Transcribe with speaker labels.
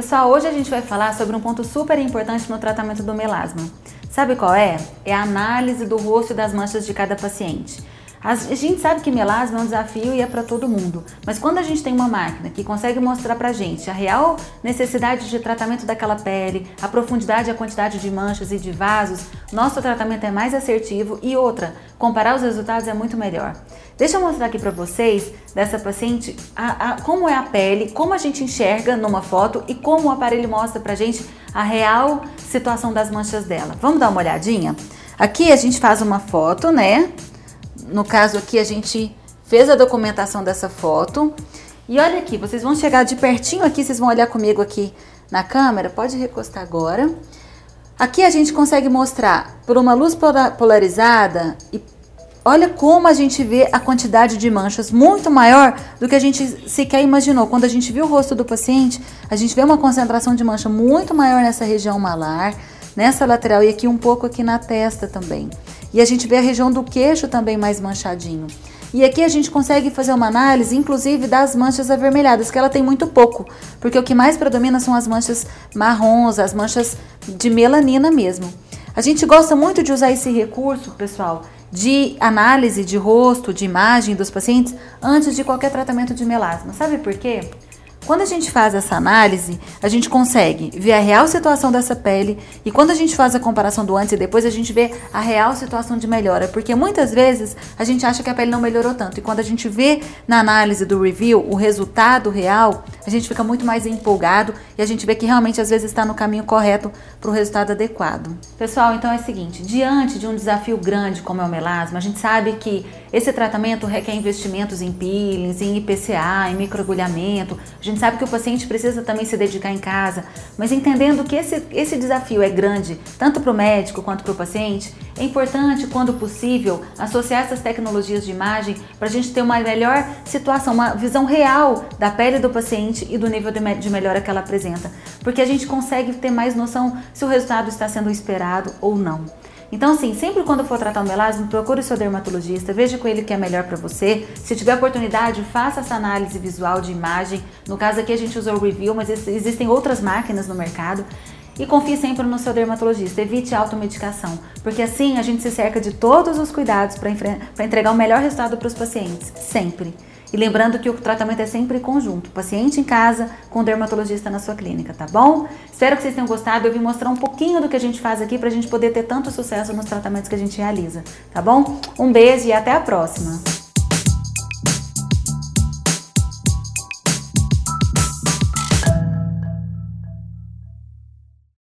Speaker 1: Pessoal, hoje a gente vai falar sobre um ponto super importante no tratamento do melasma. Sabe qual é? É a análise do rosto e das manchas de cada paciente. A gente sabe que melasma é um desafio e é para todo mundo, mas quando a gente tem uma máquina que consegue mostrar para gente a real necessidade de tratamento daquela pele, a profundidade e a quantidade de manchas e de vasos, nosso tratamento é mais assertivo e outra, comparar os resultados é muito melhor. Deixa eu mostrar aqui para vocês dessa paciente a, a, como é a pele, como a gente enxerga numa foto e como o aparelho mostra para gente a real situação das manchas dela. Vamos dar uma olhadinha? Aqui a gente faz uma foto, né? no caso aqui a gente fez a documentação dessa foto. E olha aqui, vocês vão chegar de pertinho aqui, vocês vão olhar comigo aqui na câmera, pode recostar agora. Aqui a gente consegue mostrar por uma luz polarizada e olha como a gente vê a quantidade de manchas muito maior do que a gente sequer imaginou. Quando a gente viu o rosto do paciente, a gente vê uma concentração de mancha muito maior nessa região malar, nessa lateral e aqui um pouco aqui na testa também. E a gente vê a região do queixo também mais manchadinho. E aqui a gente consegue fazer uma análise, inclusive, das manchas avermelhadas, que ela tem muito pouco, porque o que mais predomina são as manchas marrons, as manchas de melanina mesmo. A gente gosta muito de usar esse recurso, pessoal, de análise de rosto, de imagem dos pacientes, antes de qualquer tratamento de melasma. Sabe por quê? Quando a gente faz essa análise, a gente consegue ver a real situação dessa pele e quando a gente faz a comparação do antes e depois, a gente vê a real situação de melhora, porque muitas vezes a gente acha que a pele não melhorou tanto e quando a gente vê na análise do review o resultado real, a gente fica muito mais empolgado e a gente vê que realmente às vezes está no caminho correto para o resultado adequado. Pessoal, então é o seguinte, diante de um desafio grande como é o melasma, a gente sabe que esse tratamento requer investimentos em peelings, em IPCA, em microagulhamento. A gente sabe que o paciente precisa também se dedicar em casa, mas entendendo que esse, esse desafio é grande, tanto para o médico quanto para o paciente, é importante, quando possível, associar essas tecnologias de imagem para a gente ter uma melhor situação, uma visão real da pele do paciente e do nível de melhora que ela apresenta, porque a gente consegue ter mais noção se o resultado está sendo esperado ou não. Então, assim, sempre quando for tratar o melasma, procure o seu dermatologista, veja com ele o que é melhor para você. Se tiver oportunidade, faça essa análise visual de imagem. No caso aqui a gente usou o Review, mas existem outras máquinas no mercado. E confie sempre no seu dermatologista, evite automedicação, porque assim a gente se cerca de todos os cuidados para entregar o melhor resultado para os pacientes, sempre. E lembrando que o tratamento é sempre conjunto, paciente em casa com dermatologista na sua clínica, tá bom? Espero que vocês tenham gostado. Eu vim mostrar um pouquinho do que a gente faz aqui para a gente poder ter tanto sucesso nos tratamentos que a gente realiza, tá bom? Um beijo e até a próxima!